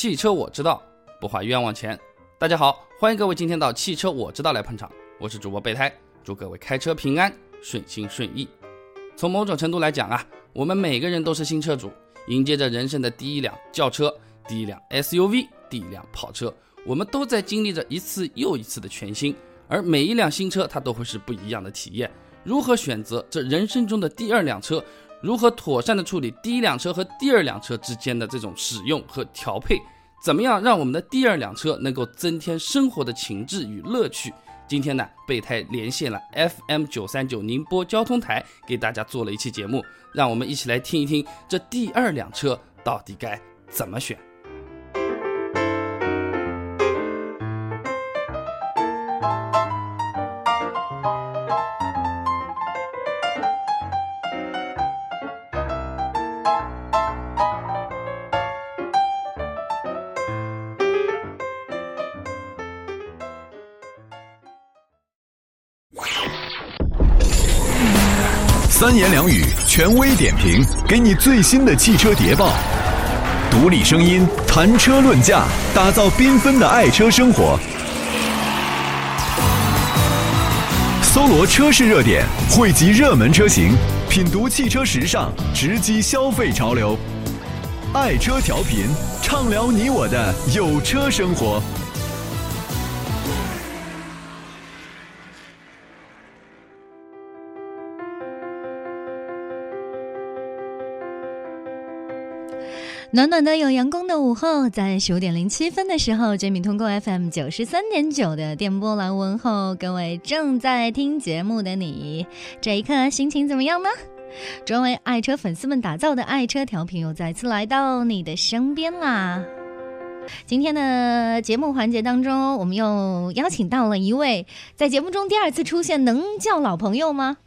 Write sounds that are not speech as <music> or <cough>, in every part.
汽车我知道，不花冤枉钱。大家好，欢迎各位今天到汽车我知道来捧场，我是主播备胎，祝各位开车平安，顺心顺意。从某种程度来讲啊，我们每个人都是新车主，迎接着人生的第一辆轿车、第一辆 SUV、第一辆跑车，我们都在经历着一次又一次的全新，而每一辆新车它都会是不一样的体验。如何选择这人生中的第二辆车？如何妥善的处理第一辆车和第二辆车之间的这种使用和调配？怎么样让我们的第二辆车能够增添生活的情致与乐趣？今天呢，备胎连线了 FM 九三九宁波交通台，给大家做了一期节目，让我们一起来听一听这第二辆车到底该怎么选。三言两语，权威点评，给你最新的汽车谍报。独立声音，谈车论价，打造缤纷的爱车生活。搜罗车市热点，汇集热门车型，品读汽车时尚，直击消费潮流。爱车调频，畅聊你我的有车生活。暖暖的有阳光的午后，在十五点零七分的时候，Jamie 通过 FM 九十三点九的电波来问候各位正在听节目的你，这一刻心情怎么样呢？专为爱车粉丝们打造的爱车调频又再次来到你的身边啦！今天的节目环节当中，我们又邀请到了一位在节目中第二次出现，能叫老朋友吗？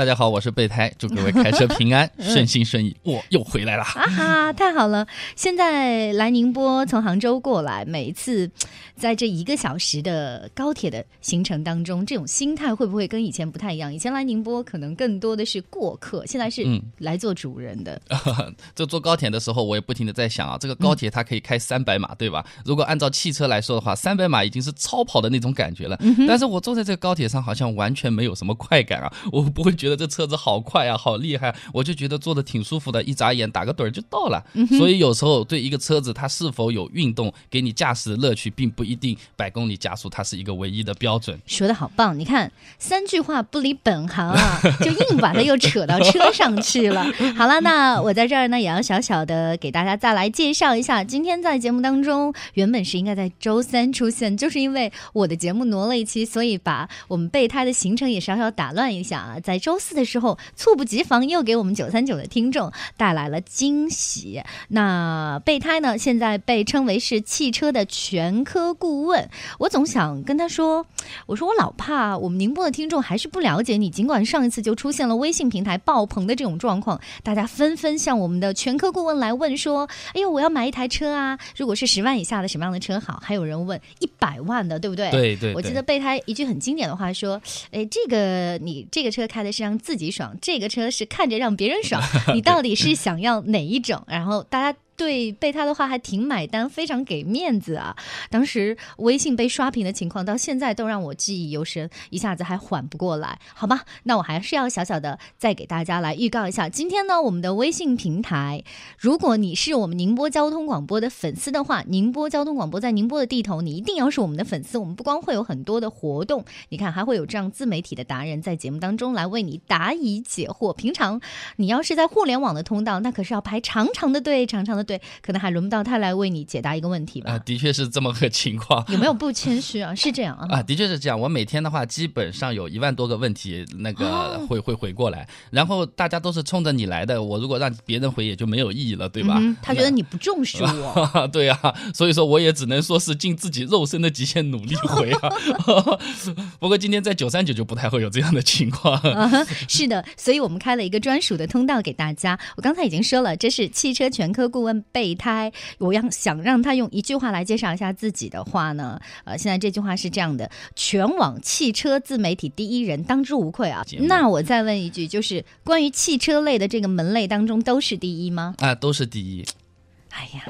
大家好，我是备胎，祝各位开车平安、<laughs> 顺心顺意。我又回来了，啊哈，太好了！现在来宁波，从杭州过来，每一次在这一个小时的高铁的行程当中，这种心态会不会跟以前不太一样？以前来宁波可能更多的是过客，现在是来做主人的。<laughs> 这坐高铁的时候，我也不停的在想啊，这个高铁它可以开三百码，对吧？如果按照汽车来说的话，三百码已经是超跑的那种感觉了。但是我坐在这个高铁上，好像完全没有什么快感啊，我不会觉得这车子好快啊，好厉害，我就觉得坐的挺舒服的，一眨眼打个盹儿就到了。所以有时候对一个车子它是否有运动，给你驾驶的乐趣，并不一定百公里加速它是一个唯一的标准。说的好棒，你看三句话不离本行啊，<laughs> 就硬把它又扯到车上去了。<laughs> 好了，那我在这儿呢也要小小的给大家再来介绍一下，今天在节目当中原本是应该在周三出现，就是因为我的节目挪了一期，所以把我们备胎的行程也稍稍打乱一下啊，在周四的。时候猝不及防又给我们九三九的听众带来了惊喜。那备胎呢？现在被称为是汽车的全科顾问。我总想跟他说，我说我老怕我们宁波的听众还是不了解你。尽管上一次就出现了微信平台爆棚的这种状况，大家纷纷向我们的全科顾问来问说：“哎呦，我要买一台车啊！如果是十万以下的，什么样的车好？”还有人问一百万的，对不对？对对。我记得备胎一句很经典的话说：“哎，这个你这个车开的是让自己。”己爽，这个车是看着让别人爽，<laughs> 你到底是想要哪一种？然后大家。对被他的话还挺买单，非常给面子啊！当时微信被刷屏的情况，到现在都让我记忆犹深，一下子还缓不过来，好吧？那我还是要小小的再给大家来预告一下，今天呢，我们的微信平台，如果你是我们宁波交通广播的粉丝的话，宁波交通广播在宁波的地头，你一定要是我们的粉丝。我们不光会有很多的活动，你看还会有这样自媒体的达人在节目当中来为你答疑解惑。平常你要是在互联网的通道，那可是要排长长的队，长长的。对，可能还轮不到他来为你解答一个问题吧？啊，的确是这么个情况。有没有不谦虚啊？是这样啊？<laughs> 啊，的确是这样。我每天的话，基本上有一万多个问题，那个会会回过来，然后大家都是冲着你来的。我如果让别人回，也就没有意义了，对吧？他觉得你不重视我。<laughs> 对呀，所以说我也只能说是尽自己肉身的极限努力回啊。<laughs> 不过今天在九三九就不太会有这样的情况。是的，所以我们开了一个专属的通道给大家。我刚才已经说了，这是汽车全科顾问。备胎，我要想让他用一句话来介绍一下自己的话呢？呃，现在这句话是这样的：全网汽车自媒体第一人，当之无愧啊。那我再问一句，就是关于汽车类的这个门类当中，都是第一吗？啊，都是第一。哎呀。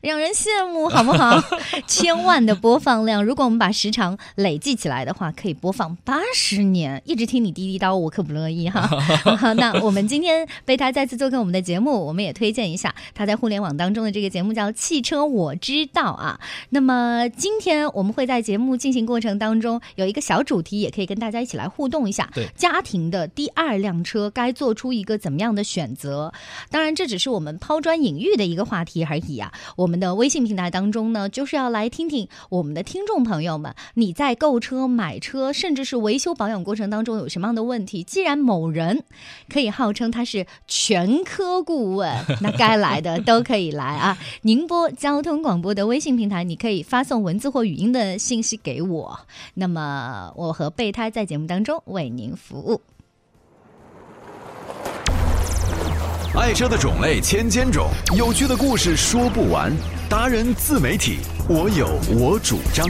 让人羡慕，好不好？<laughs> 千万的播放量，如果我们把时长累计起来的话，可以播放八十年，一直听你滴滴叨，我可不乐意哈。<laughs> <laughs> 那我们今天被他再次做客我们的节目，我们也推荐一下他在互联网当中的这个节目叫《汽车我知道》啊。那么今天我们会在节目进行过程当中有一个小主题，也可以跟大家一起来互动一下。对，家庭的第二辆车该做出一个怎么样的选择？当然，这只是我们抛砖引玉的一个话题而已啊。我们的微信平台当中呢，就是要来听听我们的听众朋友们，你在购车、买车，甚至是维修保养过程当中有什么样的问题？既然某人可以号称他是全科顾问，<laughs> 那该来的都可以来啊！宁波交通广播的微信平台，你可以发送文字或语音的信息给我，那么我和备胎在节目当中为您服务。爱车的种类千千种，有趣的故事说不完。达人自媒体，我有我主张。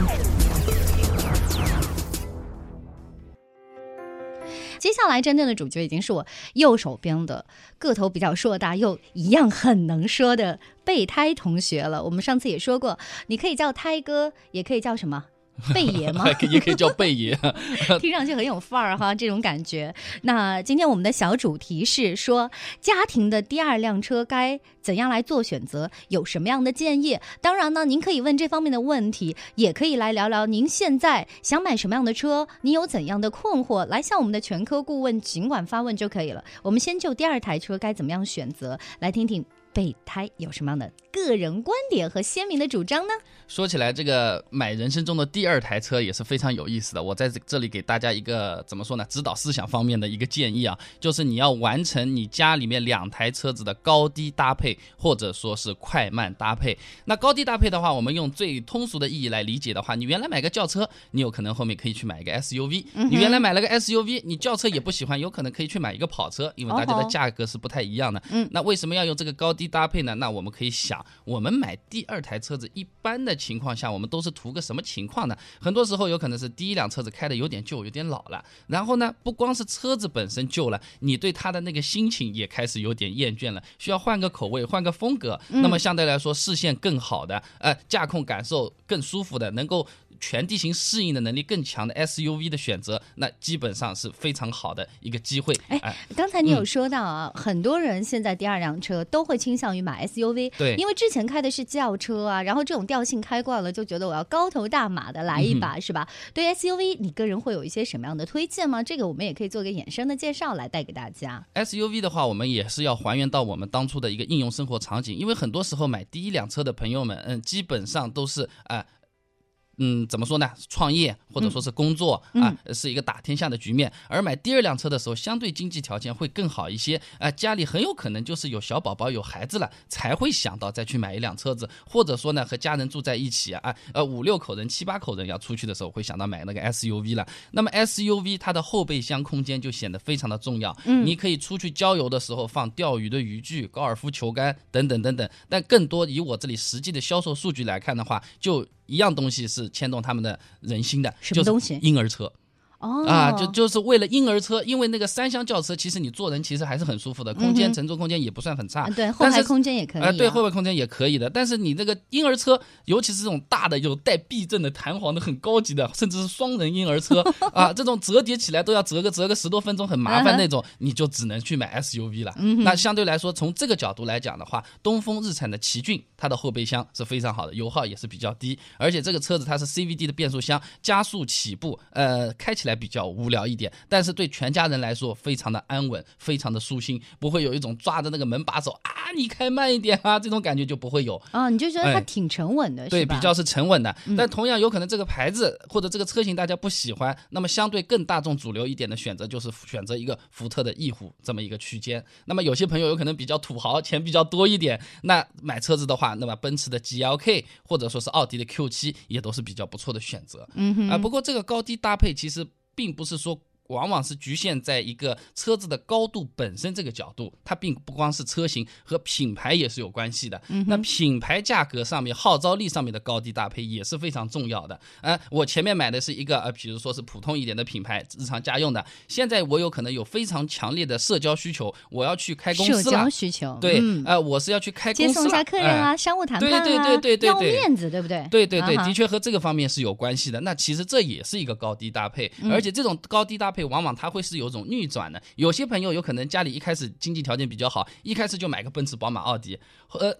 接下来真正的主角已经是我右手边的个头比较硕大又一样很能说的备胎同学了。我们上次也说过，你可以叫胎哥，也可以叫什么？<laughs> 贝爷吗？<laughs> 也可以叫贝爷，<laughs> 听上去很有范儿哈，这种感觉。那今天我们的小主题是说，家庭的第二辆车该怎样来做选择？有什么样的建议？当然呢，您可以问这方面的问题，也可以来聊聊您现在想买什么样的车，您有怎样的困惑，来向我们的全科顾问尽管发问就可以了。我们先就第二台车该怎么样选择来听听。备胎有什么样的个人观点和鲜明的主张呢？说起来，这个买人生中的第二台车也是非常有意思的。我在这这里给大家一个怎么说呢？指导思想方面的一个建议啊，就是你要完成你家里面两台车子的高低搭配，或者说是快慢搭配。那高低搭配的话，我们用最通俗的意义来理解的话，你原来买个轿车，你有可能后面可以去买一个 SUV；你原来买了个 SUV，你轿车也不喜欢，有可能可以去买一个跑车，因为大家的价格是不太一样的。嗯，那为什么要用这个高低？搭配呢？那我们可以想，我们买第二台车子，一般的情况下，我们都是图个什么情况呢？很多时候有可能是第一辆车子开的有点旧，有点老了。然后呢，不光是车子本身旧了，你对它的那个心情也开始有点厌倦了，需要换个口味，换个风格。那么相对来说，视线更好的，呃，驾控感受更舒服的，能够。全地形适应的能力更强的 SUV 的选择，那基本上是非常好的一个机会。哎，刚才你有说到啊，很多人现在第二辆车都会倾向于买 SUV，对，因为之前开的是轿车啊，然后这种调性开惯了，就觉得我要高头大马的来一把，是吧？对 SUV，你个人会有一些什么样的推荐吗？这个我们也可以做个衍生的介绍来带给大家。SUV 的话，我们也是要还原到我们当初的一个应用生活场景，因为很多时候买第一辆车的朋友们，嗯，基本上都是啊。嗯，怎么说呢？创业或者说是工作啊，是一个打天下的局面。而买第二辆车的时候，相对经济条件会更好一些。啊，家里很有可能就是有小宝宝、有孩子了，才会想到再去买一辆车子。或者说呢，和家人住在一起啊，呃，五六口人、七八口人要出去的时候，会想到买那个 SUV 了。那么 SUV 它的后备箱空间就显得非常的重要。嗯，你可以出去郊游的时候放钓鱼的渔具、高尔夫球杆等等等等。但更多以我这里实际的销售数据来看的话，就一样东西是牵动他们的人心的，什么东西？婴儿车。哦啊，就就是为了婴儿车，因为那个三厢轿车，其实你坐人其实还是很舒服的，空间乘坐空间也不算很差。对，后排空间也可以。呃，对，后排空间也可以的。但是你那个婴儿车，尤其是这种大的有带避震的、弹簧的、很高级的，甚至是双人婴儿车啊，这种折叠起来都要折个折个十多分钟，很麻烦那种，你就只能去买 SUV 了。那相对来说，从这个角度来讲的话，东风日产的奇骏，它的后备箱是非常好的，油耗也是比较低，而且这个车子它是 CVT 的变速箱，加速起步，呃，开起来比较无聊。一点，但是对全家人来说非常的安稳，非常的舒心，不会有一种抓着那个门把手啊，你开慢一点啊，这种感觉就不会有啊，你就觉得它挺沉稳的，对，比较是沉稳的。但同样有可能这个牌子或者这个车型大家不喜欢，那么相对更大众主流一点的选择就是选择一个福特的翼虎这么一个区间。那么有些朋友有可能比较土豪，钱比较多一点，那买车子的话，那么奔驰的 GLK 或者说是奥迪的 Q7 也都是比较不错的选择。嗯哼，啊，不过这个高低搭配其实。并不是说往往是局限在一个车子的高度本身这个角度，它并不光是车型和品牌也是有关系的。嗯那品牌价格上面、号召力上面的高低搭配也是非常重要的。呃，我前面买的是一个呃，比如说是普通一点的品牌，日常家用的。现在我有可能有非常强烈的社交需求，我要去开公社司了交。需求，对，嗯呃，我是要去开接公司接，送一下客人哎啊，商务谈判啊，对对对对对要对面子，对不对？对对对，的确和这个方面是有关系的。那其实这也是一个高低搭配，嗯而且这种高低搭配往往它会是有种逆转的。有些朋友有可能家里一开始经济条件比较好，一开始就买个奔驰、宝马、奥迪，呃。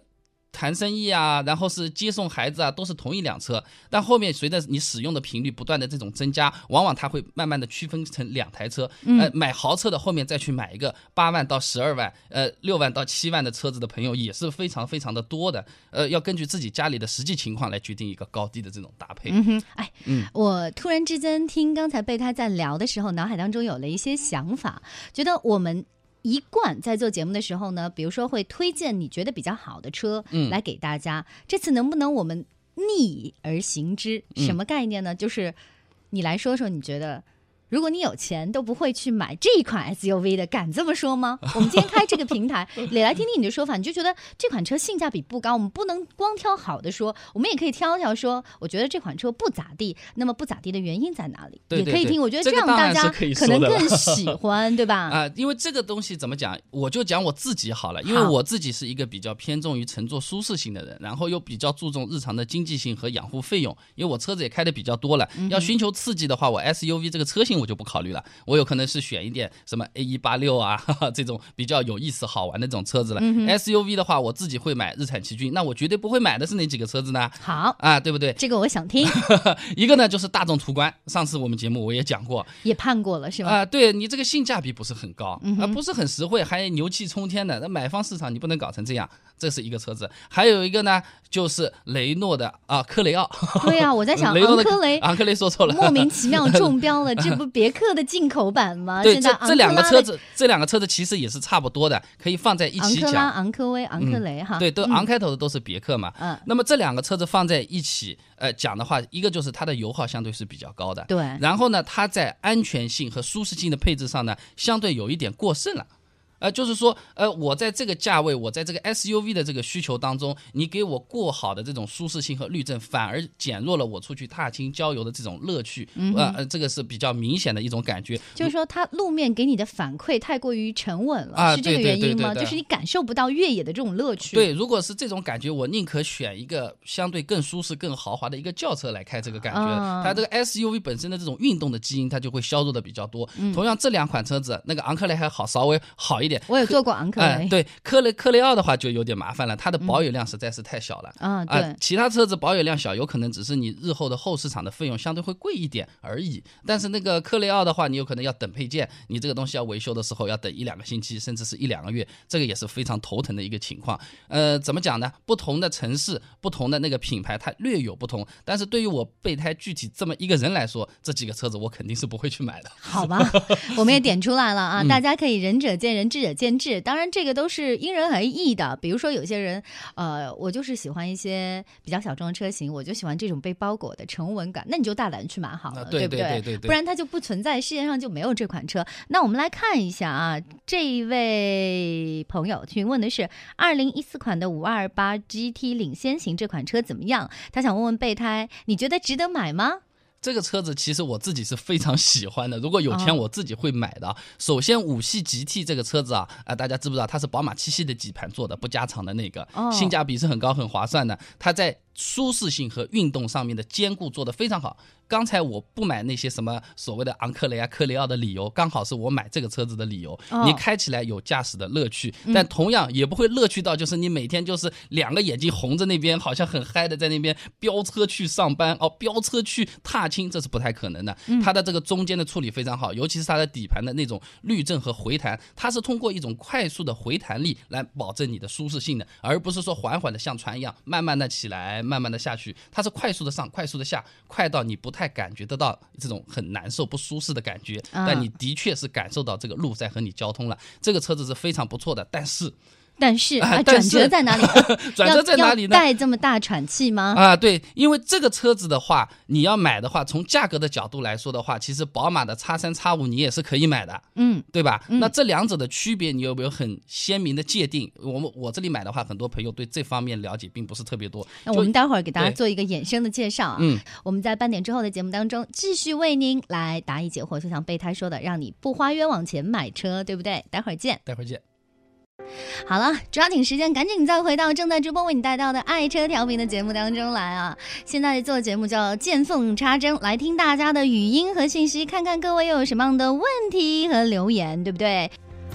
谈生意啊，然后是接送孩子啊，都是同一辆车。但后面随着你使用的频率不断的这种增加，往往它会慢慢的区分成两台车。呃，买豪车的后面再去买一个八万到十二万，呃，六万到七万的车子的朋友也是非常非常的多的。呃，要根据自己家里的实际情况来决定一个高低的这种搭配。嗯哼，哎，嗯我突然之间听刚才备胎在聊的时候，脑海当中有了一些想法，觉得我们。一贯在做节目的时候呢，比如说会推荐你觉得比较好的车，嗯来给大家。这次能不能我们逆而行之？嗯什么概念呢？就是你来说说，你觉得如果你有钱都不会去买这一款 SUV 的，敢这么说吗？<laughs> 我们今天开这个平台，也来听听你的说法。你就觉得这款车性价比不高，我们不能光挑好的说，我们也可以挑挑说，我觉得这款车不咋地。那么不咋地的原因在哪里？对对对也可以听。我觉得这样大家可能更喜欢，对吧？啊、<laughs> 因为这个东西怎么讲，我就讲我自己好了，因为我自己是一个比较偏重于乘坐舒适性的人，然后又比较注重日常的经济性和养护费用，因为我车子也开的比较多了，嗯要寻求刺激的话，我 SUV 这个车型我就不考虑了，我有可能是选一点什么 A 一八六啊哈哈这种比较有意思好玩的这种车子了。SUV 的话，我自己会买日产奇骏，那我绝对不会买的是哪几个车子呢？好，啊，对不对？这个我想听，一个呢就是大众途观，上次我们节目我也讲过，也判过了是吧？啊、对你这个性价比不是很高，啊、嗯不是很实惠，还牛气冲天的。那买方市场你不能搞成这样，这是一个车子。还有一个呢，就是雷诺的啊，科雷傲。<laughs> 对啊，我在想雷诺的昂科雷昂科雷说错了，莫名其妙中标了，<laughs> 这不别克的进口版吗？对，这这两个车子，这两个车子其实也是差不多的，可以放在一起昂克拉、讲。昂科威、昂科雷哈，对，都嗯昂开头的都是别克嘛。嗯那么这两个车子放在一起，呃，讲的话，一个就是它的油耗相对是比较高的，对，然后呢，它在安全性和舒适性的配置上呢，相对有一点过剩了。呃，就是说，呃，我在这个价位，我在这个 SUV 的这个需求当中，你给我过好的这种舒适性和滤震，反而减弱了我出去踏青郊游的这种乐趣。呃呃，这个是比较明显的一种感觉。就是说它路面给你的反馈太过于沉稳了，啊是这个原因吗？对对对就是你感受不到越野的这种乐趣。，对，如果是这种感觉，我宁可选一个相对更舒适、更豪华的一个轿车来开这个感觉。啊它这个 SUV 本身的这种运动的基因，它就会削弱的比较多。嗯同样，这两款车子，那个昂克雷还好，稍微好一点。我有做过昂科哎、雷，对，科雷科雷傲的话就有点麻烦了，它的保有量实在是太小了。啊，啊、对，其他车子保有量小，有可能只是你日后的后市场的费用相对会贵一点而已。但是那个科雷傲的话，你有可能要等配件，你这个东西要维修的时候要等一两个星期，甚至是一两个月，这个也是非常头疼的一个情况。呃，怎么讲呢？不同的城市、不同的那个品牌，它略有不同。但是对于我备胎具体这么一个人来说，这几个车子我肯定是不会去买的。好吧，我们也点出来了啊，嗯大家可以仁者见仁，智者见智。当然，这个都是因人而异的。比如说，有些人，呃，我就是喜欢一些比较小众的车型，我就喜欢这种被包裹的沉稳感，那你就大胆去买好了，啊对不对对对对不然它就不存在，世界上就没有这款车。那我们来看一下啊，这一位朋友询问的是二零一四款的五二八 GT 领先型这款车怎么样？他想问问备胎，你觉得值得买吗？这个车子其实我自己是非常喜欢的，如果有钱哦我自己会买的啊。首先，五系 GT 这个车子啊，啊、大家知不知道它是宝马七系的底盘做的，不加长的那个，哦性价比是很高很划算的。它在舒适性和运动上面的兼顾做得非常好。刚才我不买那些什么所谓的昂克雷啊、科雷傲的理由，刚好是我买这个车子的理由。哦你开起来有驾驶的乐趣，但同样也不会乐趣到就是你每天就是两个眼睛红着那边，好像很嗨的在那边飙车去上班哦，飙车去踏青，这是不太可能的。它的这个中间的处理非常好，尤其是它的底盘的那种滤震和回弹，它是通过一种快速的回弹力来保证你的舒适性的，而不是说缓缓的像船一样慢慢的起来，慢慢的下去，它是快速的上，快速的下，快到你不太感觉得到这种很难受、不舒适的感觉，啊但你的确是感受到这个路在和你交通了。这个车子是非常不错的，但是。但是转折在哪里？<laughs> 转折在哪里呢？带这么大喘气吗？啊，对，因为这个车子的话，你要买的话，从价格的角度来说的话，其实宝马的叉三、叉五你也是可以买的，嗯，对吧？嗯那这两者的区别，你有没有很鲜明的界定？我们我这里买的话，很多朋友对这方面了解并不是特别多。那我们待会儿给大家做一个衍生的介绍啊。嗯，我们在半点之后的节目当中，继续为您来答疑解惑，就像备胎说的，让你不花冤枉钱买车，对不对？待会儿见。待会儿见。好了，抓紧时间，赶紧再回到正在直播为你带到的爱车调频的节目当中来啊！现在做节目叫见缝插针，来听大家的语音和信息，看看各位又有什么样的问题和留言，对不对？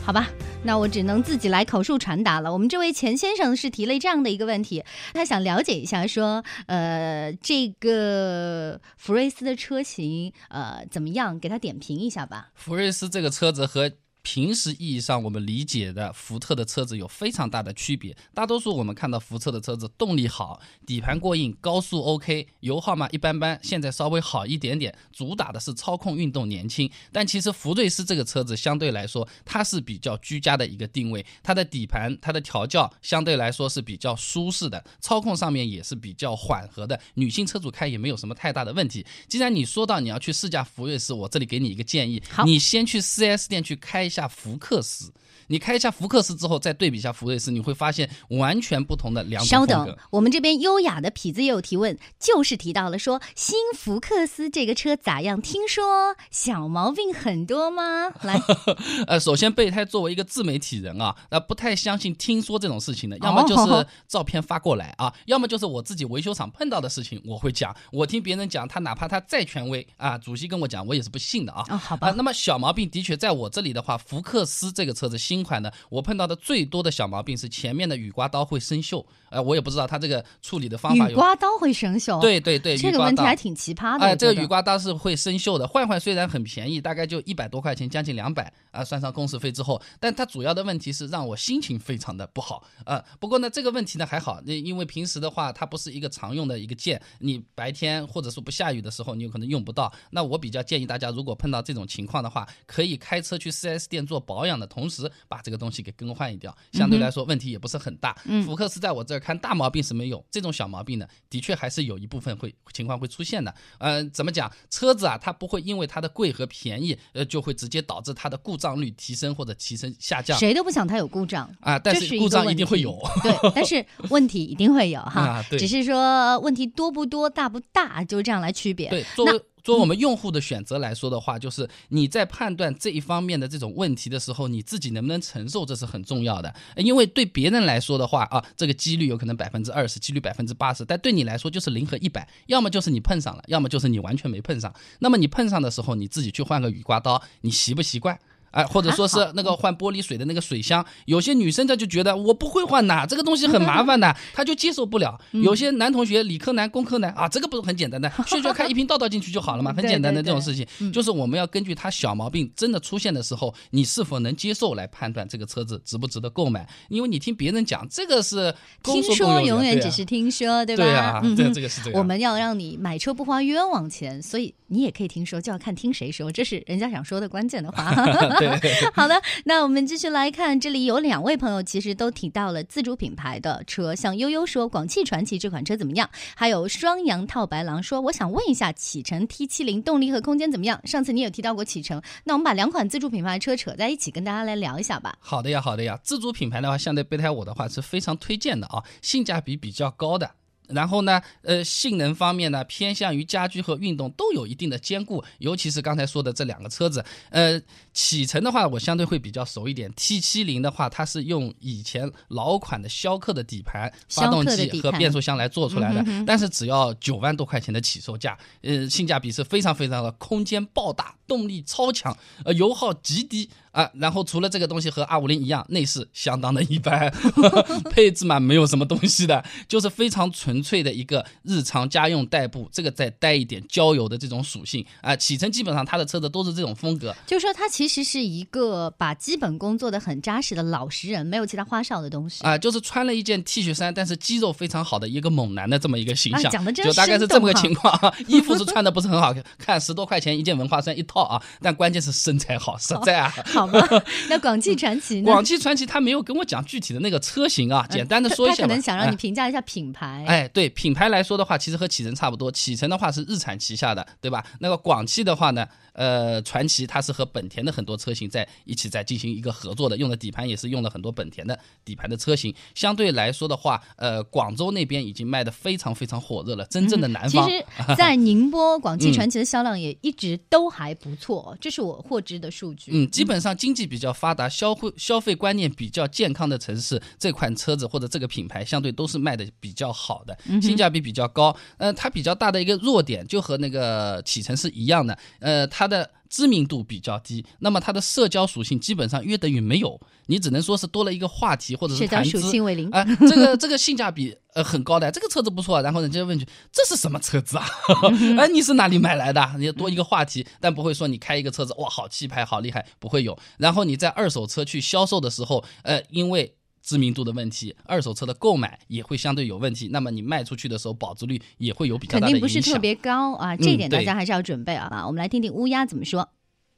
好吧，那我只能自己来口述传达了。我们这位钱先生是提了这样的一个问题，他想了解一下，说，呃，这个福瑞斯的车型，呃，怎么样？给他点评一下吧。福瑞斯这个车子和平时意义上我们理解的福特的车子有非常大的区别。大多数我们看到福特的车子动力好，底盘过硬，高速 OK，油耗嘛一般般，现在稍微好一点点，主打的是操控、运动、年轻。但其实福睿斯这个车子相对来说，它是比较居家的一个定位，它的底盘、它的调教相对来说是比较舒适的，操控上面也是比较缓和的，女性车主开也没有什么太大的问题。既然你说到你要去试驾福睿斯，我这里给你一个建议，你先去 4S 店去开一下福克斯。你开一下福克斯之后，再对比一下福睿斯，你会发现完全不同的两种稍。等，我们这边优雅的痞子也有提问，就是提到了说新福克斯这个车咋样？听说小毛病很多吗？来，<laughs> 呃，首先备胎作为一个自媒体人啊，那不太相信听说这种事情的，要么就是哦照片发过来啊，要么就是我自己维修厂碰到的事情我会讲。我听别人讲，他哪怕他再权威啊，主席跟我讲，我也是不信的啊。啊，好啊、吧，那么小毛病的确在我这里的话，福克斯这个车子新款的，我碰到的最多的小毛病是前面的雨刮刀会生锈，呃，我也不知道它这个处理的方法雨有。刮刀会生锈，，对对对，这个问题还挺奇葩的。这个雨刮刀是会生锈的，换换虽然很便宜，大概就一百多块钱，将近两百啊，算上工时费之后，但它主要的问题是让我心情非常的不好啊、不过呢，这个问题呢还好，那因为平时的话，它不是一个常用的一个键，你白天或者说不下雨的时候，你有可能用不到。那我比较建议大家，如果碰到这种情况的话，可以开车去 4S 店做保养的同时，把这个东西给更换掉，相对来说问题也不是很大。嗯福克斯在我这儿看大毛病是没有，这种小毛病呢，的确还是有一部分会情况会出现的。嗯，怎么讲？车子啊，它不会因为它的贵和便宜，呃，就会直接导致它的故障率提升或者提升下降谁都不想它有故障。啊。但是故障一定会有。对，<laughs> 但是问题一定会有哈，啊对只是说问题多不多、大不大，就这样来区别。对，作为作为我们用户的选择来说的话，就是你在判断这一方面的这种问题的时候，你自己能不能承受，这是很重要的。呃因为对别人来说的话啊，这个几率有可能百分之二十，几率百分之八十，但对你来说就是零和一百，要么就是你碰上了，要么就是你完全没碰上。那么你碰上的时候，你自己去换个雨刮刀，你习不习惯？哎，或者说是那个换玻璃水的那个水箱，有些女生她就觉得我不会换呐，这个东西很麻烦的，<laughs> 她就接受不了。嗯有些男同学理科男、工科男啊，这个不是很简单的，<laughs> 学学看一瓶倒倒进去就好了嘛，很简单的对对这种事情。就是我们要根据他小毛病真的出现的时候，你是否能接受来判断这个车子值不值得购买。因为你听别人讲，这个是听说永远只是听说，对吧？对啊，这嗯哼这个是这个。我们要让你买车不花冤枉钱，所以你也可以听说，就要看听谁说，这是人家想说的关键的话。<laughs> 对，<laughs> 好的，那我们继续来看，这里有两位朋友其实都提到了自主品牌的车，像悠悠说广汽传祺这款车怎么样？还有双阳套白狼说，我想问一下启辰 T 七零动力和空间怎么样？上次你有提到过启辰，那我们把两款自主品牌车扯在一起，跟大家来聊一下吧。好的呀，好的呀。自主品牌的话，相对备胎我的话是非常推荐的啊，性价比比较高的。然后呢，呃，性能方面呢，偏向于家居和运动都有一定的兼顾，尤其是刚才说的这两个车子，呃，启辰的话，我相对会比较熟一点。T 七零的话，它是用以前老款的逍客的底盘、发动机和变速箱来做出来的，但是只要九万多块钱的起售价，呃，性价比是非常非常的，空间爆大，动力超强，呃，油耗极低啊。然后除了这个东西和 R 5 0一样，内饰相当的一般，<laughs> 配置嘛没有什么东西的，就是非常纯粹的一个日常家用代步，这个再带一点郊游的这种属性啊。启辰基本上他的车子都是这种风格，就说，它其实是一个把基本功做得很扎实的老实人，没有其他花哨的东西。啊，就是穿了一件 T 恤衫，但是肌肉非常好的一个猛男的这么一个形象，啊讲的真就大概是这么个情况啊。<laughs> 衣服是穿的不是很好看，十多块钱一件文化衫一套啊，但关键是身材好，实在啊。好好吗？<laughs> 那广汽传祺呢？广汽传祺它没有跟我讲具体的那个车型啊，简单的说一下吧。他可能想让你哎评价一下品牌。哎，对品牌来说的话，其实和启辰差不多。启辰的话是日产旗下的，对吧？那个广汽的话呢，呃，传祺它是和本田的很多车型在一起在进行一个合作的，用的底盘也是用了很多本田的底盘的车型。相对来说的话，呃，广州那边已经卖的非常非常火热了，真正的南方。其实，<laughs> 在宁波，广汽传祺的销量也一直都还不错，这是我获知的数据。嗯，基本上经济比较发达、消费消费观念比较健康的城市，这款车子或者这个品牌相对都是卖的比较好的，性价比比较高。呃，它比较大的一个弱点就和那个启辰是一样的，呃，它的。知名度比较低，那么它的社交属性基本上约等于没有，你只能说是多了一个话题或者是社交属谈资性为零。啊、这个这个性价比呃很高的，这个车子不错，然后人家问句这是什么车子啊？<laughs> 哎，你是哪里买来的？你多一个话题，但不会说你开一个车子哇好气派好厉害，不会有。然后你在二手车去销售的时候，呃，因为知名度的问题，二手车的购买也会相对有问题，那么你卖出去的时候保值率也会有比较肯大的影响。定不是特别高啊，这一点大家还是要准备啊。啊我们来听听乌鸦怎么说。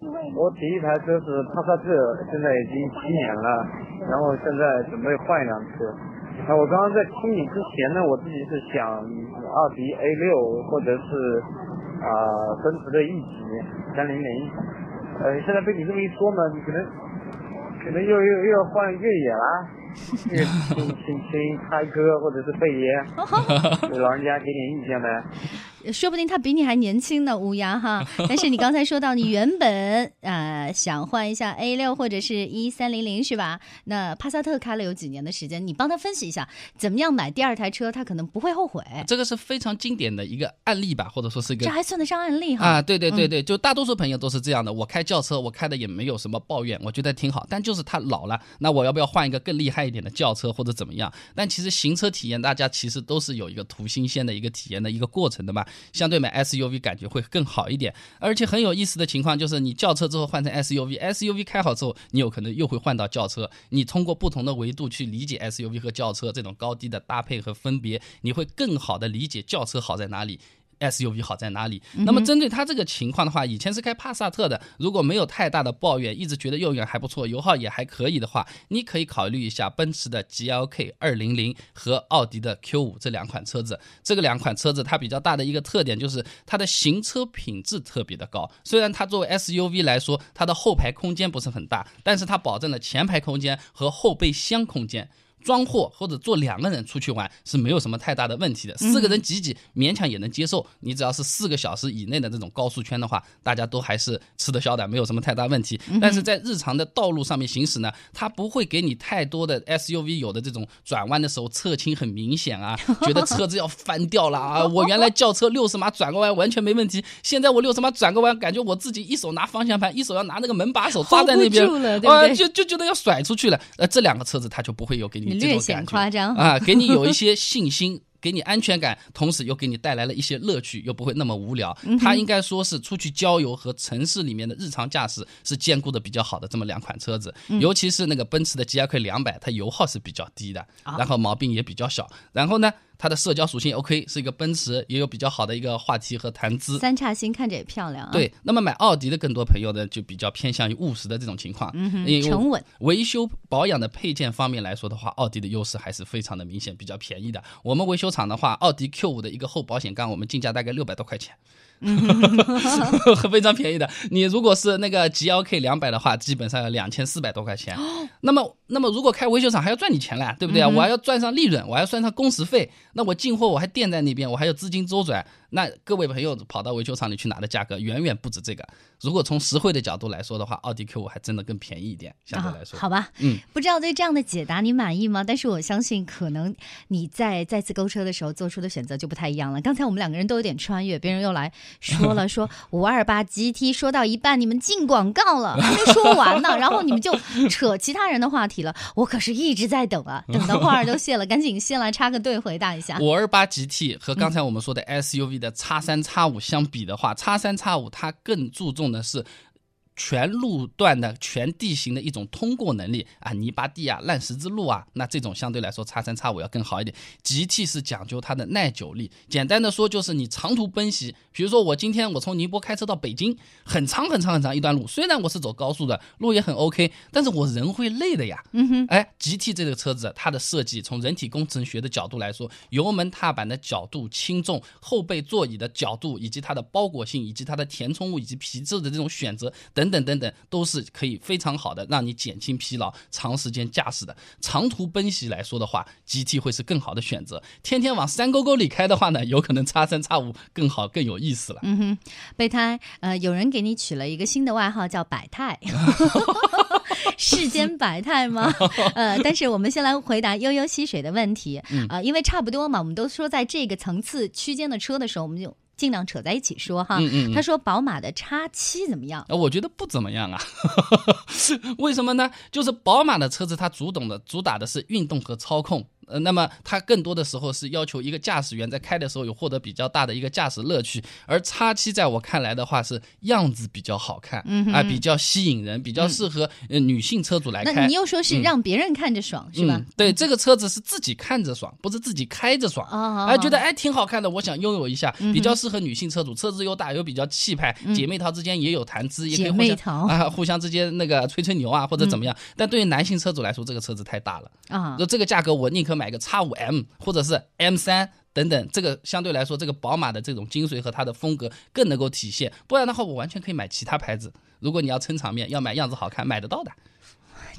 我第一台车是帕萨特，现在已经七年了，然后现在准备换一辆车。那我刚刚在听你之前呢，我自己是想奥迪 A 六或者是啊、奔驰的 E 级三零零。呃，现在被你这么一说呢，你可能可能又又又要换越野啦，这个请请请开哥或者是贝爷，给老人家给点意见呗。说不定他比你还年轻呢，乌鸦哈。<laughs> 但是你刚才说到，你原本呃想换一下 A 六或者是一三零零是吧？那帕萨特开了有几年的时间，你帮他分析一下，怎么样买第二台车，他可能不会后悔。这个是非常经典的一个案例吧，或者说是一个这还算得上案例哈。啊，对对对对，就大多数朋友都是这样的。我开轿车，我开的也没有什么抱怨，我觉得挺好。但就是他老了，那我要不要换一个更厉害一点的轿车或者怎么样？但其实行车体验，大家其实都是有一个图新鲜的一个体验的一个过程的嘛。相对买 SUV 感觉会更好一点。而且很有意思的情况就是，你轿车之后换成 SUV，SUV 开好之后，你有可能又会换到轿车。你通过不同的维度去理解 SUV 和轿车这种高低的搭配和分别，你会更好的理解轿车好在哪里。SUV 好在哪里？那么针对他这个情况的话，以前是开帕萨特的，如果没有太大的抱怨，一直觉得用远还不错，油耗也还可以的话，你可以考虑一下奔驰的 GLK 二零零和奥迪的 Q 五这两款车子。这个两款车子它比较大的一个特点就是它的行车品质特别的高。虽然它作为 SUV 来说，它的后排空间不是很大，但是它保证了前排空间和后备箱空间。装货或者坐两个人出去玩是没有什么太大的问题的，四个人挤挤勉强也能接受。你只要是四个小时以内的这种高速圈的话，大家都还是吃得消的，没有什么太大问题。但是在日常的道路上面行驶呢，它不会给你太多的 SUV 有的这种转弯的时候侧倾很明显啊，<laughs> 觉得车子要翻掉了啊。我原来轿车六十码转个弯完全没问题，现在我六十码转个弯，感觉我自己一手拿方向盘，一手要拿那个门把手抓在那边啊就就觉得要甩出去了。呃，这两个车子它就不会有给你这你略显种感觉夸张啊，给你有一些信心。给你安全感，同时又给你带来了一些乐趣，又不会那么无聊。嗯它应该说是出去郊游和城市里面的日常驾驶是兼顾的比较好的这么两款车子。嗯尤其是那个奔驰的 GLK 两百，它油耗是比较低的，啊然后毛病也比较小。然后呢，它的社交属性 OK，是一个奔驰，也有比较好的一个话题和谈资。三叉星看着也漂亮啊。对，那么买奥迪的更多朋友呢，就比较偏向于务实的这种情况，嗯哼沉稳维修保养的配件方面来说的话，奥迪的优势还是非常的明显，比较便宜的。我们维修厂的话，奥迪 Q 五的一个后保险杠，我们进价大概六百多块钱。<laughs> 非常便宜的。你如果是那个 GLK 两百的话，基本上要两千四百多块钱。那么，那么如果开维修厂还要赚你钱了，对不对啊？我还要赚上利润，我还要算上工时费。那我进货我还垫在那边，我还有资金周转。那各位朋友跑到维修厂里去拿的价格远远不止这个。如果从实惠的角度来说的话，奥迪 Q 五还真的更便宜一点，相对来说。啊、好吧，嗯，不知道对这样的解答你满意吗？但是我相信，可能你在再次购车的时候做出的选择就不太一样了。刚才我们两个人都有点穿越，别人又来说了说 <laughs> 五二八 GT，说到一半你们进广告了，还没说完呢，<laughs> 然后你们就扯其他人的话题了。我可是一直在等啊，<laughs> 等的话儿都谢了，赶紧先来插个队回答一下。五二八 GT 和刚才我们说的 SUV 的叉三叉五相比的话，叉三叉五它更注重的是。全路段的全地形的一种通过能力啊，泥巴地啊、烂石子路啊，那这种相对来说叉三叉五要更好一点。GT 是讲究它的耐久力，简单的说就是你长途奔袭，比如说我今天我从宁波开车到北京，很长很长很长一段路，虽然我是走高速的，路也很 OK，但是我人会累的呀。嗯哼，哎，GT 这个车子它的设计从人体工程学的角度来说，油门踏板的角度、轻重、后背座椅的角度，以及它的包裹性，以及它的填充物以及皮质的这种选择等等等等等，都是可以非常好的让你减轻疲劳、长时间驾驶的。长途奔袭来说的话，GT 会是更好的选择。天天往山沟沟里开的话呢，有可能叉三叉五更好更有意思了。嗯哼，备胎，呃，有人给你取了一个新的外号叫“百态”，<laughs> <laughs> 世间百态吗？<laughs> 呃，但是我们先来回答悠悠溪水的问题，啊、因为差不多嘛，我们都说在这个层次区间的车的时候，我们就尽量扯在一起说哈。嗯嗯嗯他说宝马的叉七怎么样？呃，我觉得不怎么样啊，<laughs> 为什么呢？就是宝马的车子它主懂的主打的是运动和操控。呃，那么它更多的时候是要求一个驾驶员在开的时候有获得比较大的一个驾驶乐趣，而叉七在我看来的话是样子比较好看，啊、比较吸引人，比较适合呃女性车主来开。那你又说是嗯让别人看着爽、是吧嗯？？对，这个车子是自己看着爽，不是自己开着爽。哦哎，觉得哎挺好看的，我想拥有一下，比较适合女性车主，车子又大又比较气派，姐妹淘之间也有谈资，也可以姐互相妹淘啊，互相之间那个吹吹牛啊，或者怎么样。但对于男性车主来说，这个车子太大了，啊就这个价格，我宁可买个叉五 M 或者是 M 三。等等，这个相对来说，这个宝马的这种精髓和它的风格更能够体现。不然的话，我完全可以买其他牌子。如果你要撑场面，要买样子好看，买得到的。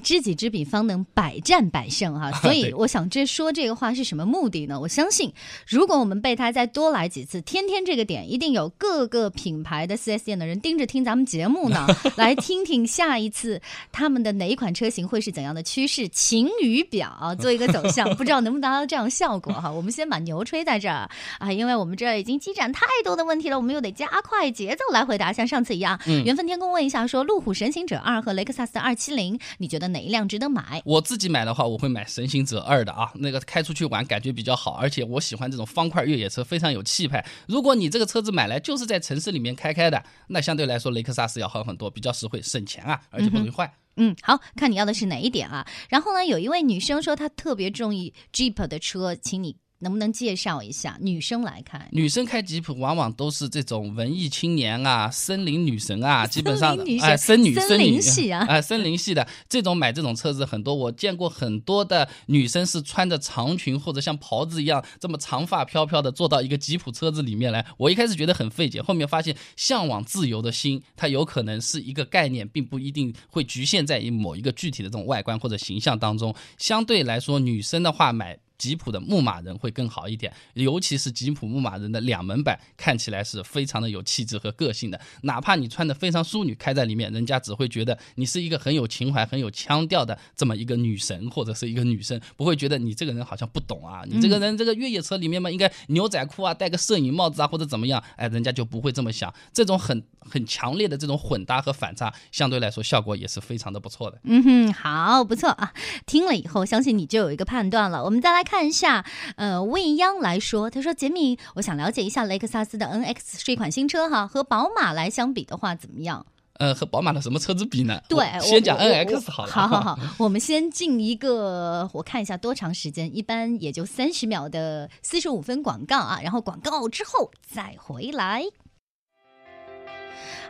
知己知彼，方能百战百胜哈。<laughs> 所以我想这说这个话是什么目的呢？我相信，如果我们备胎再多来几次，天天这个点，一定有各个品牌的 4S 店的人盯着听咱们节目呢，<laughs> 来听听下一次他们的哪一款车型会是怎样的趋势，晴雨表 <laughs> 做一个走向，不知道能不能达到这样效果哈。我们先把牛吹在这儿啊，因为我们这儿已经积攒太多的问题了，我们又得加快节奏来回答，像上次一样。嗯缘分天空问一下说，路虎神行者二和雷克萨斯的二七零，你觉得哪一辆值得买？我自己买的话，我会买神行者二的啊，那个开出去玩感觉比较好，而且我喜欢这种方块越野车，非常有气派。如果你这个车子买来就是在城市里面开开的，那相对来说雷克萨斯要好很多，比较实惠，省钱啊，而且不容易坏。嗯，好看你要的是哪一点啊？然后呢，有一位女生说她特别中意 Jeep 的车，请你能不能介绍一下？女生来看，女生开吉普往往都是这种文艺青年啊、森林女神啊，<laughs> 基本上哎，森女、森林系啊哎，森林系的这种买这种车子很多，我见过很多的女生是穿着长裙或者像袍子一样这么长发飘飘的坐到一个吉普车子里面来。我一开始觉得很费解，后面发现向往自由的心，它有可能是一个概念，并不一定会局限在于某一个具体的这种外观或者形象当中。相对来说，女生的话买。吉普的牧马人会更好一点，尤其是吉普牧马人的两门版，看起来是非常的有气质和个性的。哪怕你穿的非常淑女，开在里面，人家只会觉得你是一个很有情怀、很有腔调的这么一个女神或者是一个女生，不会觉得你这个人好像不懂啊，你这个人这个越野车里面嘛，应该牛仔裤啊，戴个摄影帽子啊，或者怎么样，哎，人家就不会这么想。这种很很强烈的这种混搭和反差，相对来说效果也是非常的不错的。嗯哼，好，不错啊。听了以后，相信你就有一个判断了。我们再来看一下，呃，未央来说，他说：“杰米，我想了解一下雷克萨斯的 NX 是一款新车哈，和宝马来相比的话怎么样？”呃，和宝马的什么车子比呢？对，先讲 NX 好了。好好好，我们先进一个，<laughs> 我看一下多长时间，一般也就三十秒的四十五分广告啊，然后广告之后再回来。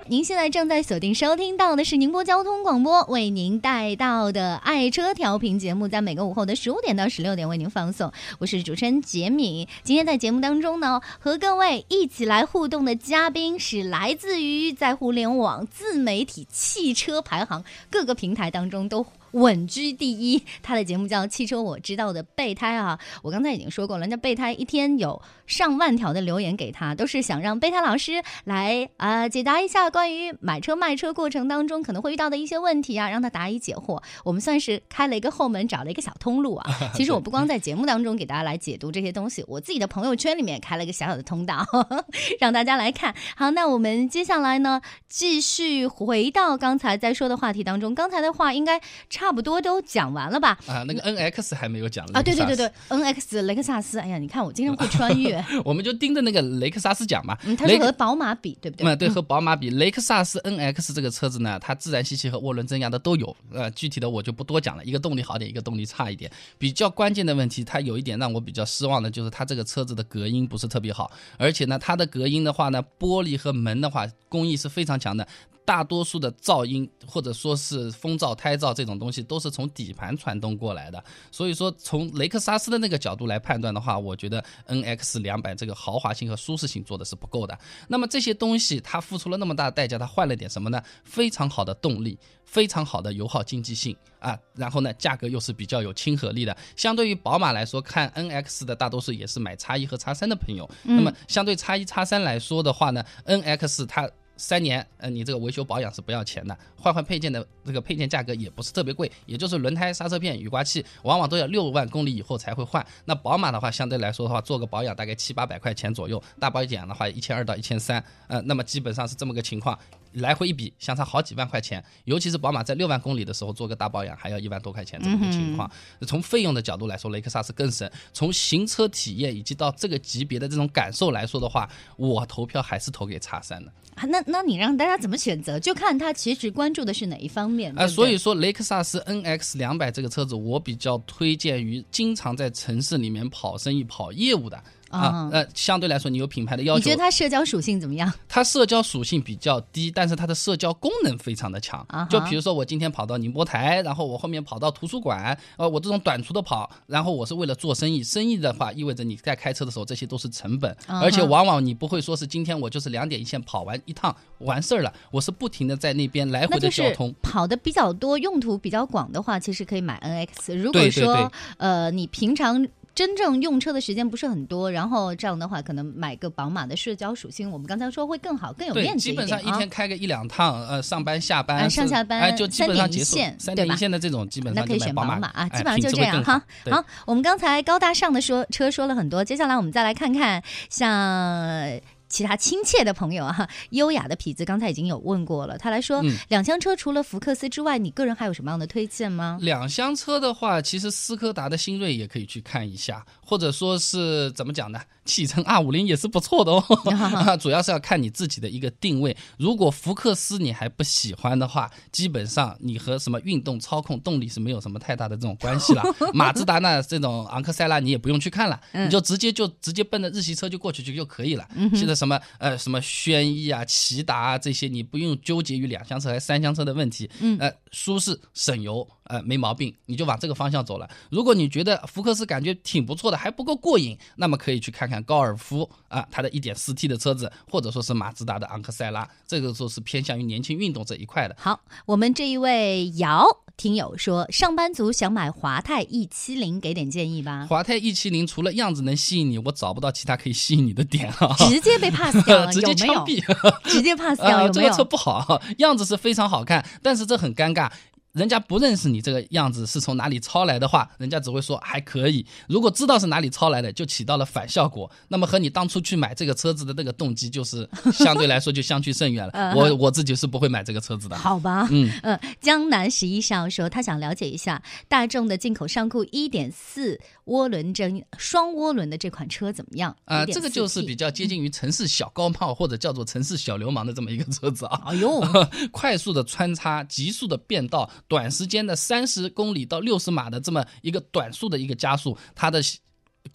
您现在正在锁定收听到的是宁波交通广播为您带到的爱车调频节目，在每个午后的十五点到十六点为您放送。我是主持人杰米。今天在节目当中呢，和各位一起来互动的嘉宾是来自于在互联网自媒体汽车排行各个平台当中都。稳居第一，他的节目叫《汽车我知道》的备胎啊，我刚才已经说过了，人家备胎一天有上万条的留言给他，都是想让备胎老师来啊、解答一下关于买车卖车过程当中可能会遇到的一些问题啊，让他答疑解惑。我们算是开了一个后门，找了一个小通路啊。<laughs> 其实我不光在节目当中给大家来解读这些东西，我自己的朋友圈里面也开了一个小小的通道，<laughs> 让大家来看。好，那我们接下来呢，继续回到刚才在说的话题当中，刚才的话应该差不多都讲完了吧？啊，那个 NX 还没有讲啊，对对对对，NX 雷克萨斯，哎呀，你看我经常会 <laughs> 穿越，我们就盯着那个雷克萨斯讲嘛。嗯，它是和宝马比，对不对？嗯，对，和宝马比，雷雷克萨斯 NX 这个车子呢，它自然吸气和涡轮增压的都有，呃，具体的我就不多讲了，一个动力好点，一个动力差一点。比较关键的问题，它有一点让我比较失望的，就是它这个车子的隔音不是特别好，而且呢，它的隔音的话呢，玻璃和门的话工艺是非常强的。大多数的噪音或者说是风噪、胎噪这种东西都是从底盘传动过来的，所以说从雷克萨斯的那个角度来判断的话，我觉得 NX 两百这个豪华性和舒适性做的是不够的。那么这些东西它付出了那么大的代价，它换了点什么呢？非常好的动力，非常好的油耗经济性啊，然后呢价格又是比较有亲和力的。相对于宝马来说，看 NX 的大多数也是买叉一和叉三的朋友，那么相对叉一叉三来说的话呢，NX 它。三年，呃，你这个维修保养是不要钱的，换换配件的这个配件价格也不是特别贵，也就是轮胎、刹车片、雨刮器，往往都要六万公里以后才会换。那宝马的话，相对来说的话，做个保养大概七八百块钱左右，大保养的话一千二到一千三，呃，那么基本上是这么个情况。来回一比，相差好几万块钱，尤其是宝马在六万公里的时候做个大保养还要一万多块钱这么个情况。从费用的角度来说，雷克萨斯更省。从行车体验以及到这个级别的这种感受来说的话，我投票还是投给叉三的。那那你让大家怎么选择？就看他其实关注的是哪一方面。啊，所以说雷克萨斯 NX 两百这个车子，我比较推荐于经常在城市里面跑生意、跑业务的。啊，呃，相对来说，你有品牌的要求。你觉得它社交属性怎么样？它社交属性比较低，但是它的社交功能非常的强。啊就比如说，我今天跑到宁波台，然后我后面跑到图书馆，呃，我这种短途的跑，然后我是为了做生意。生意的话，意味着你在开车的时候，这些都是成本，而且往往你不会说是今天我就是两点一线跑完一趟完事儿了，我是不停的在那边来回的交通。跑的比较多，用途比较广的话，其实可以买 NX。如果说呃，你平常。真正用车的时间不是很多，然后这样的话，可能买个宝马的社交属性，我们刚才说会更好，更有面子基本上一天开个一两趟，呃，上班下班，上下班，就基本上结束。三点一线的这种，基本上那可以选宝马啊，基本上就这样哈。好，我们刚才高大上的说车说了很多，接下来我们再来看看像。其他亲切的朋友啊，优雅的痞子刚才已经有问过了，他来说，两厢车除了福克斯之外，你个人还有什么样的推荐吗？两厢车的话，其实斯柯达的新锐也可以去看一下，或者说是怎么讲呢？启辰二五零也是不错的哦，<laughs> 主要是要看你自己的一个定位。如果福克斯你还不喜欢的话，基本上你和什么运动、操控、动力是没有什么太大的这种关系了。<laughs> 马自达呢，这种昂克赛拉你也不用去看了，你就直接就直接奔着日系车就过去就就可以了。现在什么呃什么轩逸啊、骐达啊这些，你不用纠结于两厢车还是三厢车的问题。嗯，呃，舒适省油。呃，没毛病，你就往这个方向走了。如果你觉得福克斯感觉挺不错的，还不够过瘾，那么可以去看看高尔夫啊，它的一点四 T 的车子，或者说是马自达的昂克赛拉，这个说是偏向于年轻运动这一块的。好，我们这一位姚听友说，上班族想买华泰 E 七零，给点建议吧。华泰 E 七零除了样子能吸引你，我找不到其他可以吸引你的点啊。直接被 pass 掉了，<laughs> 直接枪毙，直接 pass 掉有没有？这个车不好，<laughs> 样子是非常好看，但是这很尴尬。人家不认识你这个样子是从哪里抄来的话，人家只会说还可以。如果知道是哪里抄来的，就起到了反效果。那么和你当初去买这个车子的那个动机，就是相对来说就相去甚远了。<laughs> 我我自己是不会买这个车子的。好吧，嗯嗯。江南十一少说，他想了解一下大众的进口尚酷一点四涡轮增双涡轮的这款车怎么样？啊，这个就是比较接近于城市小高炮或者叫做城市小流氓的这么一个车子啊。<laughs> 哎呦，<laughs> 快速的穿插，急速的变道。短时间的三十公里到六十码的这么一个短速的一个加速，它的。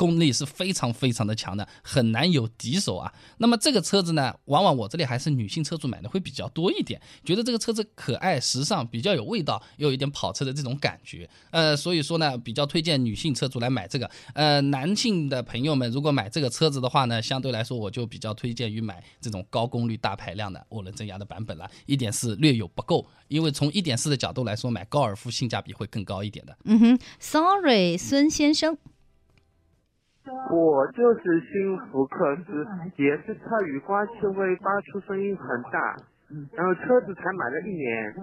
功力是非常非常的强的，很难有敌手啊。那么这个车子呢，往往我这里还是女性车主买的会比较多一点，觉得这个车子可爱、时尚，比较有味道，又有一点跑车的这种感觉。呃，所以说呢，比较推荐女性车主来买这个。呃，男性的朋友们如果买这个车子的话呢，相对来说我就比较推荐于买这种高功率大排量的涡轮增压的版本了。一点四略有不够，因为从一点四的角度来说，买高尔夫性价比会更高一点的。嗯哼，Sorry，孙先生。我就是新福克斯，也是它雨刮器会发出声音很大，然后车子才买了一年。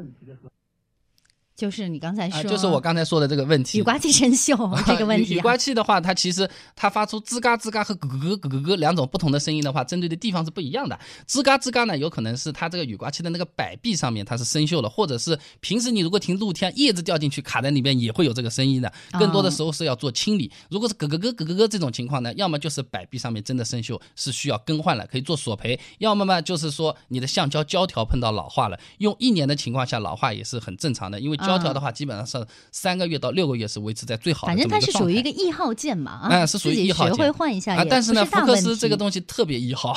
就是你刚才啊，说，就是我刚才说的这个问题。雨刮器生锈这个问题、雨刮器的话，它其实它发出吱嘎吱嘎和咯咯咯咯咯两种不同的声音的话，针对的地方是不一样的。吱嘎吱嘎呢，有可能是它这个雨刮器的那个摆臂上面它是生锈了，或者是平时你如果停露天，叶子掉进去卡在里面也会有这个声音的。更多的时候是要做清理。如果是咯咯咯咯咯咯这种情况呢，要么就是摆臂上面真的生锈，是需要更换了，可以做索赔；要么嘛就是说你的橡胶胶条碰到老化了，用一年的情况下老化也是很正常的，因为胶条的话基本上是三个月到六个月是维持在最好的反正它是属于一个。个一号件嘛，啊，嗯，是属于一号自己学会换一下啊，但是呢，福克斯这个东西特别一号，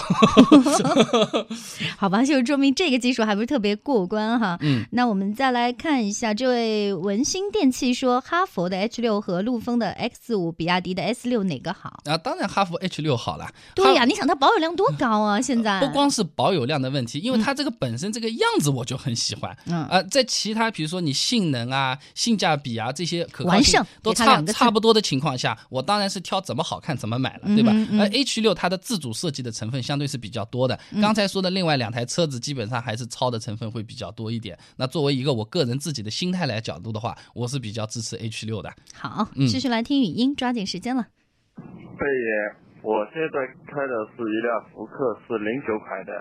<laughs> 好吧，就是说明这个技术还不是特别过关哈。嗯，那我们再来看一下，这位文心电器说，哈佛的 H 六和陆风的 X 五，比亚迪的 S 六哪个好？啊，当然哈佛 H 六好了。对呀、哈你想它保有量多高啊？现在不光是保有量的问题，因为它这个本身这个样子我就很喜欢。嗯啊，在其他比如说你性能啊、性价比啊这些可靠性完胜都差差不多的情况下，我当然是挑怎么好看怎么买了，对吧而 H 六它的自主设计的成分相对是比较多的。嗯刚才说的另外两台车子基本上还是超的成分会比较多一点。那作为一个我个人自己的心态来角度的话，我是比较支持 H 六的。好，嗯继续来听语音，抓紧时间了。贝爷，我现在开的是一辆福克斯零九款的，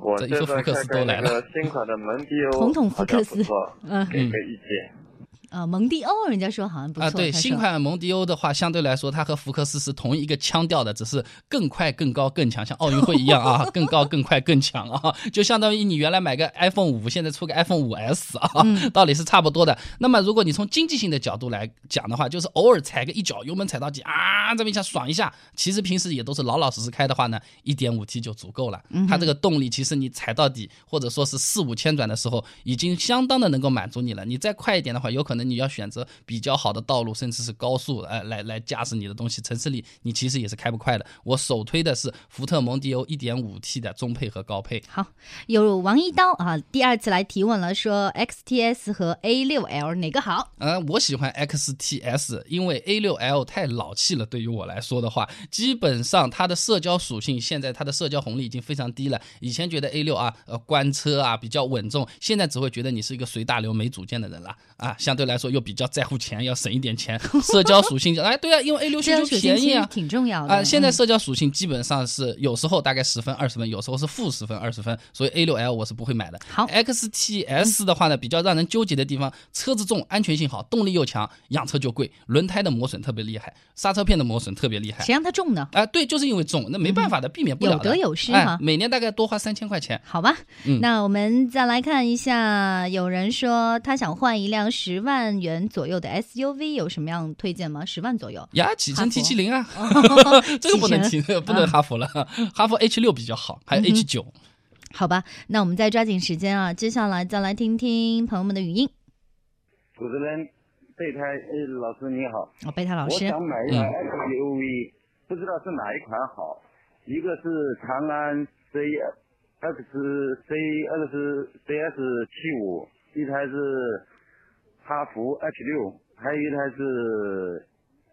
我这现在一说福克斯都来了个新款的蒙迪欧，统统福克斯嗯给个意见。啊，蒙迪欧人家说好像不错，啊，对，新款蒙迪欧的话，相对来说它和福克斯是同一个腔调的，只是更快、更高、更强，像奥运会一样啊，<laughs> 更高、更快、更强啊，就相当于你原来买个 iPhone 五，现在出个 iPhone 五 S 啊，嗯道理是差不多的。那么如果你从经济性的角度来讲的话，就是偶尔踩个一脚油门踩到底啊，这么一下爽一下，其实平时也都是老老实实开的话呢，一点五 T 就足够了。嗯它这个动力其实你踩到底，或者说是四五千转的时候，已经相当的能够满足你了。你再快一点的话，有可能你要选择比较好的道路，甚至是高速，哎、来来驾驶你的东西，城市里你其实也是开不快的。我首推的是福特蒙迪欧 1.5T 的中配和高配。好，有王一刀啊，第二次来提问了，说 XTS 和 A6L 哪个好？呃，我喜欢 XTS，因为 A6L 太老气了。对于我来说的话，基本上它的社交属性，现在它的社交红利已经非常低了。以前觉得 A6 啊，呃，关车啊比较稳重，现在只会觉得你是一个随大流没主见的人了啊。相对来说又比较在乎钱，要省一点钱。<laughs> 社交属性，哎，对啊，因为 A6 这样就便宜啊。挺重要的啊、现在嗯社交属性基本上是有时候大概十分、二十分，有时候是负十分、二十分，所以 A 六 L 我是不会买的。好，XTS 的话呢，比较让人纠结的地方，车子重，安全性好，动力又强，养车就贵，轮胎的磨损特别厉害，刹车片的磨损特别厉害。谁让它重呢？啊、对，就是因为重，那没办法的，避免不了的。有得有失哎哈每年大概多花三千块钱。好吧，嗯那我们再来看一下，有人说他想换一辆十万元左右的 SUV，有什么样推荐吗？十万左右，呀，启辰 T 七零啊，<laughs> 这个不能提，不能哈弗了，哈弗 H 六比较好，还有 H 九、好吧，那我们再抓紧时间啊，接下来再来听听朋友们的语音。主持人备胎，呃，老师你好，哦，贝塔老师，我想买一台 SUV，、不知道是哪一款好，一个是长安 C X C X CS 七五，一台是哈弗 H 六，还有一台是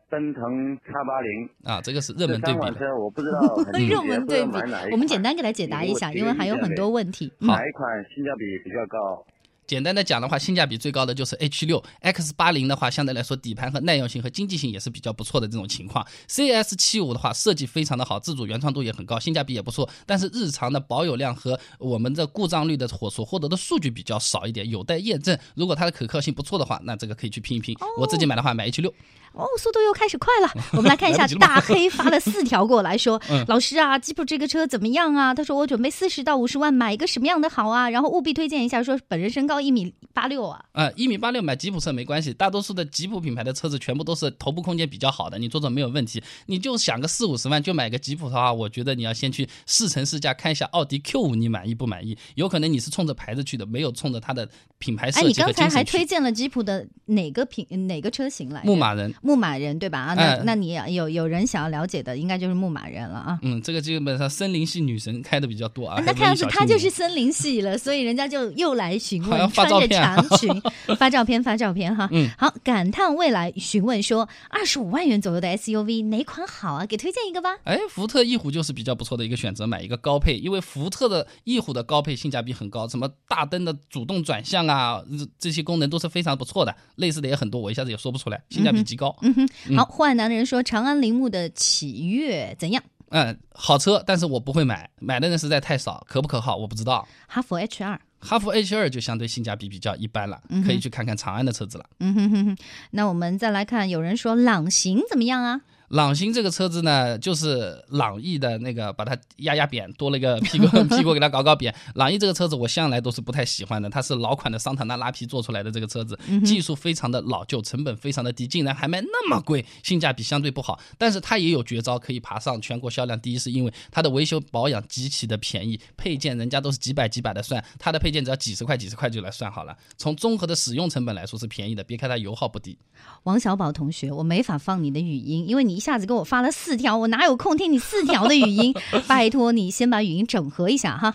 奔腾 X 八零。啊，这个是热门对比的。三款车我不知道 <laughs> 热门对比我们简单给他解答一下，因为还有很多问题。嗯哪一款性价比比较高？简单的讲的话，性价比最高的就是 H 六 X 八零的话，相对来说底盘和耐用性和经济性也是比较不错的这种情况。CS 七五的话，设计非常的好，自主原创度也很高，性价比也不错，但是日常的保有量和我们的故障率的所所获得的数据比较少一点，有待验证。如果它的可靠性不错的话，那这个可以去拼一拼。我自己买的话，买 H 六。哦，速度又开始快了。<laughs> 我们来看一下，大黑发了四条过来说 <laughs> 嗯：“老师啊，吉普这个车怎么样啊？”他说：“我准备四十到五十万买一个什么样的好啊？然后务必推荐一下，说本人身高一米八六啊。啊，一米八六买吉普车没关系，大多数的吉普品牌的车子全部都是头部空间比较好的，你坐坐没有问题。你就想个四五十万就买个吉普的话，我觉得你要先去试乘试驾看一下奥迪 Q 五，你满意不满意？有可能你是冲着牌子去的，没有冲着它的品牌哎，设计和你刚才还。推荐了吉普的哪个品哪个车型来着？牧马人，牧马人对吧？啊，那、哎那你有有人想要了解的，应该就是牧马人了啊。嗯，这个基本上森林系女神开的比较多啊。那看样子他就是森林系了，所以人家就又来询问发穿着照片啊长裙 <laughs> 发照片发照片哈。嗯好，感叹未来询问说，二十五万元左右的 SUV 哪款好啊？给推荐一个吧。哎，福特翼虎就是比较不错的一个选择，买一个高配，因为福特的翼虎的高配性价比很高，什么大灯的主动转向啊，这这些功能都是非常不错的，类似的也很多，我一下子也说不出来，性价比极高。嗯哼，嗯好，坏男人说长安铃木的启悦怎样？嗯，好车，但是我不会买，买的人实在太少，可不可靠我不知道。哈弗 H 二。哈弗 H 二就相对性价比比较一般了，可以去看看长安的车子了。嗯哼哼哼，那我们再来看，有人说朗行怎么样啊？朗行这个车子呢，就是朗逸的那个，把它压压扁，多了一个屁股 <laughs> 屁股给它搞搞扁。<laughs> 朗逸这个车子我向来都是不太喜欢的，它是老款的桑塔纳拉皮做出来的这个车子，技术非常的老旧，成本非常的低，竟然还卖那么贵，性价比相对不好。但是它也有绝招可以爬上全国销量第一，是因为它的维修保养极其的便宜，配件人家都是几百几百的算，它的配件只要几十块几十块就来算好了。从综合的使用成本来说是便宜的，别看它油耗不低。王小宝同学，我没法放你的语音，因为你一下子给我发了四条，我哪有空听你四条的语音？<laughs> 拜托你先把语音整合一下哈。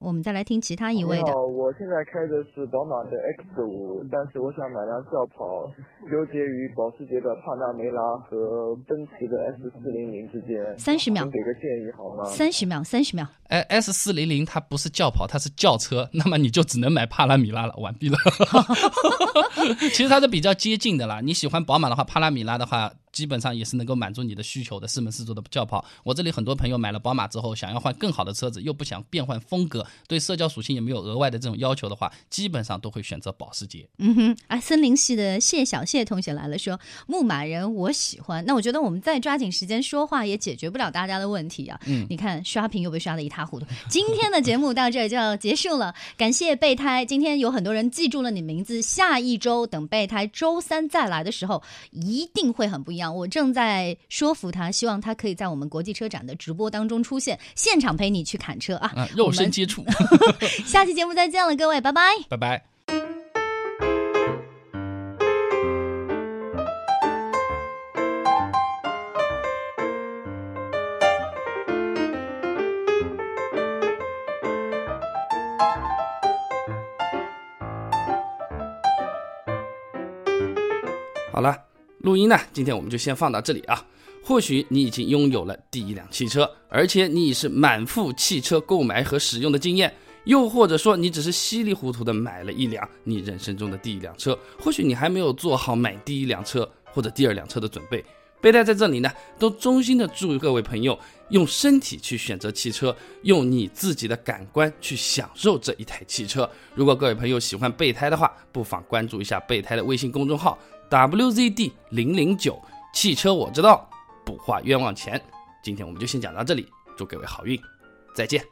我们再来听其他一位的我现在开的是宝马的 X 五，但是我想买辆轿跑，纠结于保时捷的帕纳梅拉和奔驰的 S 四零零之间。三十秒请给个建议好吗？三十秒，三十秒。哎，S 四零零它不是轿跑，它是轿车，<laughs> 那么你就只能买帕拉米拉了，完毕了。<laughs> 其实它是比较接近的啦。你喜欢宝马的话，帕拉米拉的话，基本上也是能够满足你的需求的四门四座的轿跑。我这里很多朋友买了宝马之后，想要换更好的车子，又不想变换风格，对社交属性也没有额外的这种要求的话，基本上都会选择保时捷。嗯哼，啊，森林系的谢小谢同学来了，说牧马人我喜欢。那我觉得我们再抓紧时间说话，也解决不了大家的问题啊。嗯你看刷屏又被刷的一塌糊涂。今天的节目到这儿就要结束了，感谢备胎。今天有很多人记住了你名字，下一周等备胎周三再来的时候，一定会很不一样。我正在说服他，希望他可以在我们国际车展的直播当中出现，现场陪你去砍车啊。啊，肉身接触，<laughs> 下期节目再见了，各位，拜拜。拜拜。好了，录音呢，今天我们就先放到这里啊。或许你已经拥有了第一辆汽车，而且你已是满腹汽车购买和使用的经验，又或者说你只是稀里糊涂的买了一辆你人生中的第一辆车，或许你还没有做好买第一辆车或者第二辆车的准备。备胎在这里呢，都衷心的祝各位朋友用身体去选择汽车，用你自己的感官去享受这一台汽车。如果各位朋友喜欢备胎的话，不妨关注一下备胎的微信公众号 WZD 零零九，汽车我知道，不花冤枉钱。今天我们就先讲到这里，祝各位好运，再见。